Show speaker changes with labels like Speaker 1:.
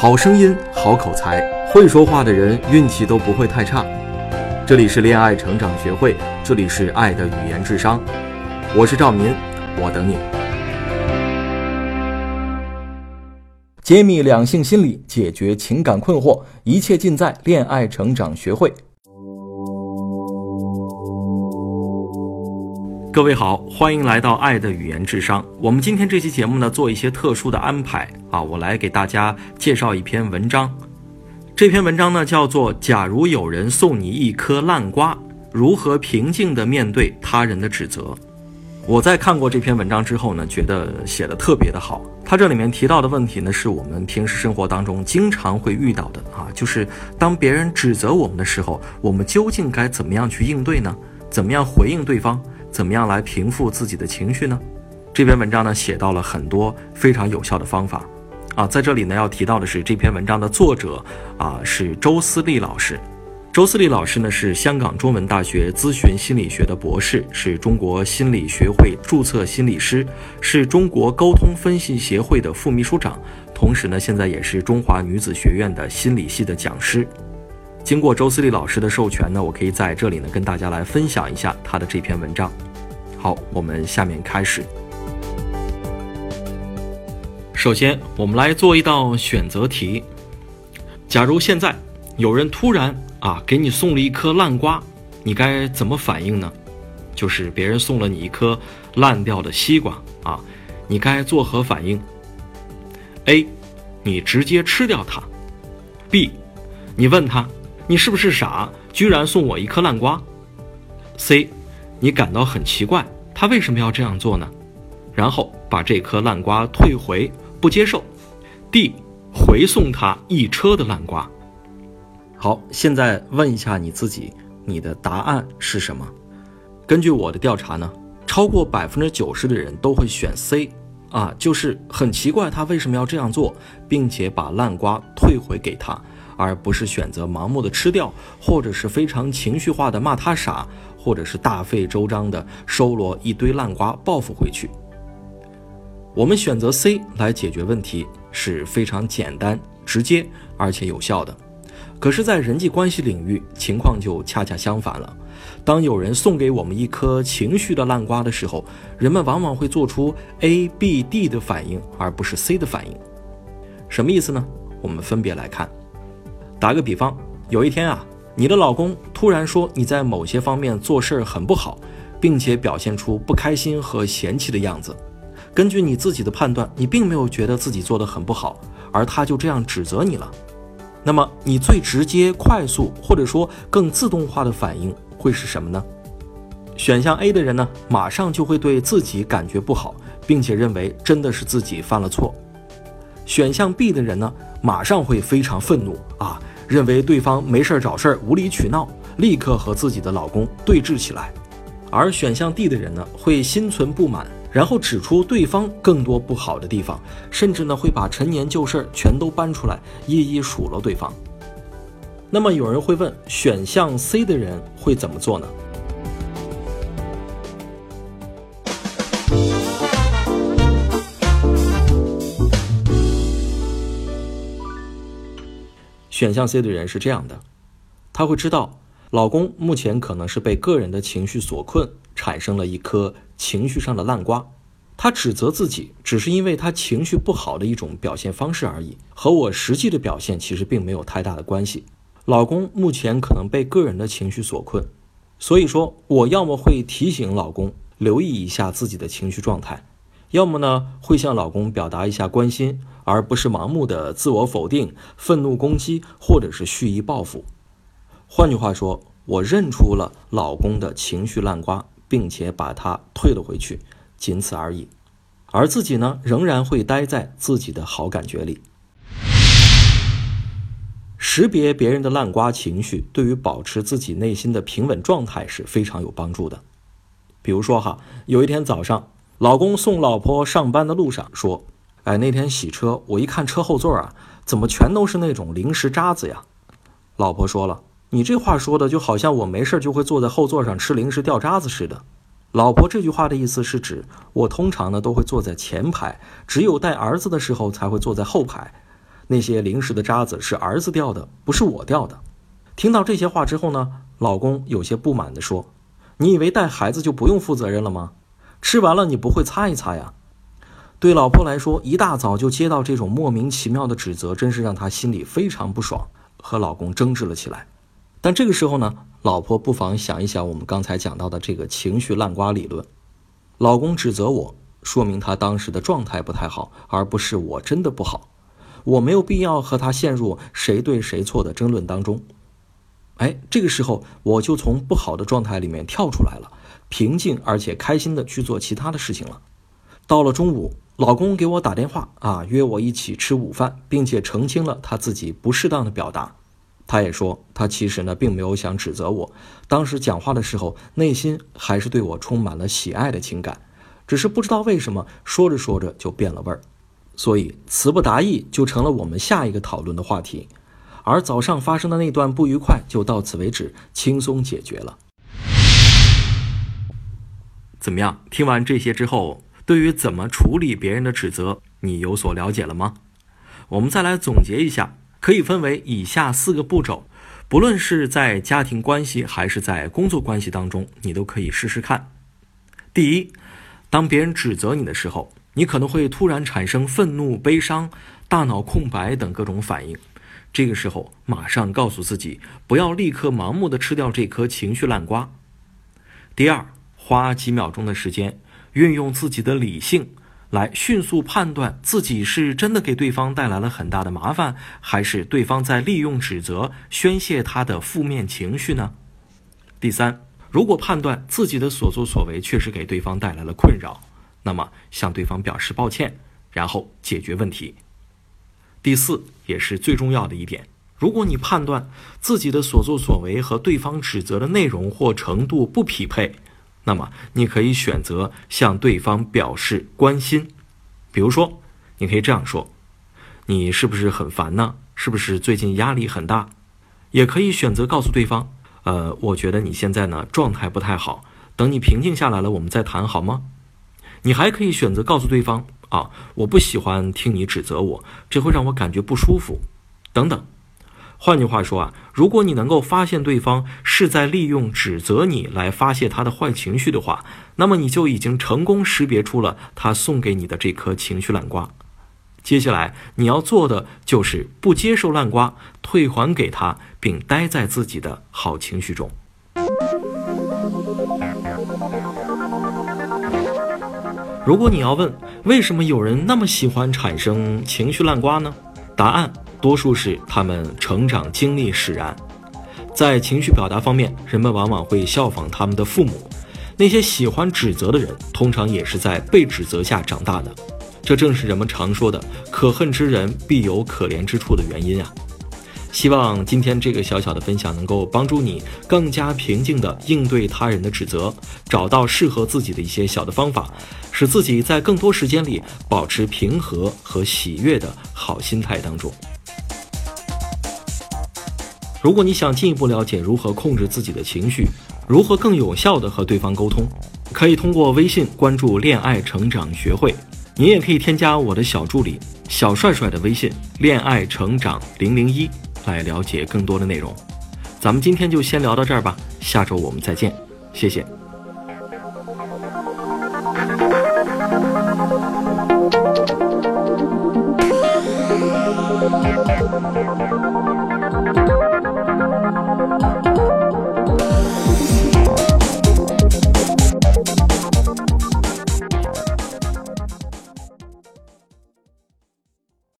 Speaker 1: 好声音，好口才，会说话的人运气都不会太差。这里是恋爱成长学会，这里是爱的语言智商，我是赵民，我等你。揭秘两性心理，解决情感困惑，一切尽在恋爱成长学会。各位好，欢迎来到爱的语言智商。我们今天这期节目呢，做一些特殊的安排啊，我来给大家介绍一篇文章。这篇文章呢，叫做《假如有人送你一颗烂瓜，如何平静地面对他人的指责》。我在看过这篇文章之后呢，觉得写的特别的好。他这里面提到的问题呢，是我们平时生活当中经常会遇到的啊，就是当别人指责我们的时候，我们究竟该怎么样去应对呢？怎么样回应对方？怎么样来平复自己的情绪呢？这篇文章呢写到了很多非常有效的方法，啊，在这里呢要提到的是这篇文章的作者啊是周思丽老师。周思丽老师呢是香港中文大学咨询心理学的博士，是中国心理学会注册心理师，是中国沟通分析协会的副秘书长，同时呢现在也是中华女子学院的心理系的讲师。经过周思丽老师的授权呢，我可以在这里呢跟大家来分享一下他的这篇文章。好，我们下面开始。首先，我们来做一道选择题。假如现在有人突然啊给你送了一颗烂瓜，你该怎么反应呢？就是别人送了你一颗烂掉的西瓜啊，你该作何反应？A，你直接吃掉它。B，你问他。你是不是傻？居然送我一颗烂瓜。C，你感到很奇怪，他为什么要这样做呢？然后把这颗烂瓜退回，不接受。D，回送他一车的烂瓜。好，现在问一下你自己，你的答案是什么？根据我的调查呢，超过百分之九十的人都会选 C，啊，就是很奇怪他为什么要这样做，并且把烂瓜退回给他。而不是选择盲目的吃掉，或者是非常情绪化的骂他傻，或者是大费周章的收罗一堆烂瓜报复回去。我们选择 C 来解决问题是非常简单、直接而且有效的。可是，在人际关系领域，情况就恰恰相反了。当有人送给我们一颗情绪的烂瓜的时候，人们往往会做出 A、B、D 的反应，而不是 C 的反应。什么意思呢？我们分别来看。打个比方，有一天啊，你的老公突然说你在某些方面做事儿很不好，并且表现出不开心和嫌弃的样子。根据你自己的判断，你并没有觉得自己做得很不好，而他就这样指责你了。那么，你最直接、快速或者说更自动化的反应会是什么呢？选项 A 的人呢，马上就会对自己感觉不好，并且认为真的是自己犯了错。选项 B 的人呢，马上会非常愤怒啊。认为对方没事儿找事儿、无理取闹，立刻和自己的老公对峙起来；而选项 D 的人呢，会心存不满，然后指出对方更多不好的地方，甚至呢会把陈年旧事儿全都搬出来，一一数落对方。那么有人会问，选项 C 的人会怎么做呢？选项 C 的人是这样的，他会知道老公目前可能是被个人的情绪所困，产生了一颗情绪上的烂瓜。他指责自己，只是因为他情绪不好的一种表现方式而已，和我实际的表现其实并没有太大的关系。老公目前可能被个人的情绪所困，所以说我要么会提醒老公留意一下自己的情绪状态，要么呢会向老公表达一下关心。而不是盲目的自我否定、愤怒攻击，或者是蓄意报复。换句话说，我认出了老公的情绪烂瓜，并且把它退了回去，仅此而已。而自己呢，仍然会待在自己的好感觉里。识别别人的烂瓜情绪，对于保持自己内心的平稳状态是非常有帮助的。比如说哈，有一天早上，老公送老婆上班的路上说。哎，那天洗车，我一看车后座啊，怎么全都是那种零食渣子呀？老婆说了，你这话说的就好像我没事就会坐在后座上吃零食掉渣子似的。老婆这句话的意思是指我通常呢都会坐在前排，只有带儿子的时候才会坐在后排。那些零食的渣子是儿子掉的，不是我掉的。听到这些话之后呢，老公有些不满地说：“你以为带孩子就不用负责任了吗？吃完了你不会擦一擦呀？”对老婆来说，一大早就接到这种莫名其妙的指责，真是让她心里非常不爽，和老公争执了起来。但这个时候呢，老婆不妨想一想我们刚才讲到的这个情绪烂瓜理论。老公指责我，说明他当时的状态不太好，而不是我真的不好。我没有必要和他陷入谁对谁错的争论当中。哎，这个时候我就从不好的状态里面跳出来了，平静而且开心的去做其他的事情了。到了中午。老公给我打电话啊，约我一起吃午饭，并且澄清了他自己不适当的表达。他也说，他其实呢并没有想指责我，当时讲话的时候，内心还是对我充满了喜爱的情感，只是不知道为什么说着说着就变了味儿，所以词不达意就成了我们下一个讨论的话题。而早上发生的那段不愉快就到此为止，轻松解决了。怎么样？听完这些之后。对于怎么处理别人的指责，你有所了解了吗？我们再来总结一下，可以分为以下四个步骤，不论是在家庭关系还是在工作关系当中，你都可以试试看。第一，当别人指责你的时候，你可能会突然产生愤怒、悲伤、大脑空白等各种反应，这个时候马上告诉自己，不要立刻盲目的吃掉这颗情绪烂瓜。第二，花几秒钟的时间。运用自己的理性来迅速判断自己是真的给对方带来了很大的麻烦，还是对方在利用指责宣泄他的负面情绪呢？第三，如果判断自己的所作所为确实给对方带来了困扰，那么向对方表示抱歉，然后解决问题。第四，也是最重要的一点，如果你判断自己的所作所为和对方指责的内容或程度不匹配，那么，你可以选择向对方表示关心，比如说，你可以这样说：“你是不是很烦呢？是不是最近压力很大？”也可以选择告诉对方：“呃，我觉得你现在呢状态不太好，等你平静下来了，我们再谈好吗？”你还可以选择告诉对方：“啊，我不喜欢听你指责我，这会让我感觉不舒服。”等等。换句话说啊，如果你能够发现对方是在利用指责你来发泄他的坏情绪的话，那么你就已经成功识别出了他送给你的这颗情绪烂瓜。接下来你要做的就是不接受烂瓜，退还给他，并待在自己的好情绪中。如果你要问为什么有人那么喜欢产生情绪烂瓜呢？答案。多数是他们成长经历使然，在情绪表达方面，人们往往会效仿他们的父母。那些喜欢指责的人，通常也是在被指责下长大的。这正是人们常说的“可恨之人必有可怜之处”的原因啊！希望今天这个小小的分享能够帮助你更加平静地应对他人的指责，找到适合自己的一些小的方法，使自己在更多时间里保持平和和喜悦的好心态当中。如果你想进一步了解如何控制自己的情绪，如何更有效地和对方沟通，可以通过微信关注“恋爱成长学会”，您也可以添加我的小助理小帅帅的微信“恋爱成长零零一”来了解更多的内容。咱们今天就先聊到这儿吧，下周我们再见，谢谢。